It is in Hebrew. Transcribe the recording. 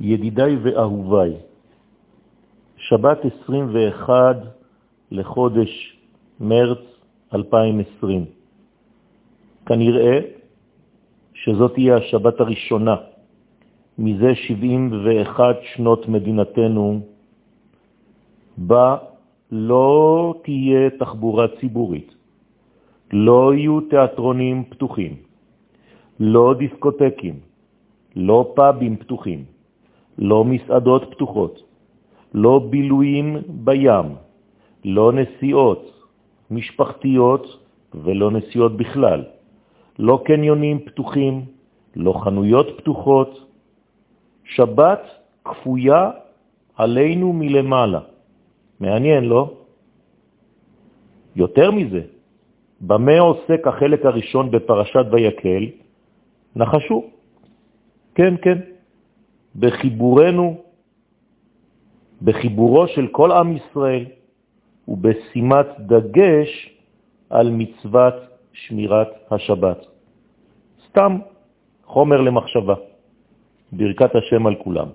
ידידיי ואהוביי, שבת 21 לחודש מרץ 2020. כנראה שזאת תהיה השבת הראשונה מזה 71 שנות מדינתנו, בה לא תהיה תחבורה ציבורית, לא יהיו תיאטרונים פתוחים, לא דיסקוטקים, לא פאבים פתוחים, לא מסעדות פתוחות, לא בילויים בים, לא נסיעות משפחתיות ולא נסיעות בכלל, לא קניונים פתוחים, לא חנויות פתוחות. שבת כפויה עלינו מלמעלה. מעניין, לא? יותר מזה, במה עוסק החלק הראשון בפרשת ויקל? נחשו. כן, כן. בחיבורנו, בחיבורו של כל עם ישראל, ובשימת דגש על מצוות שמירת השבת. סתם חומר למחשבה. ברכת השם על כולם.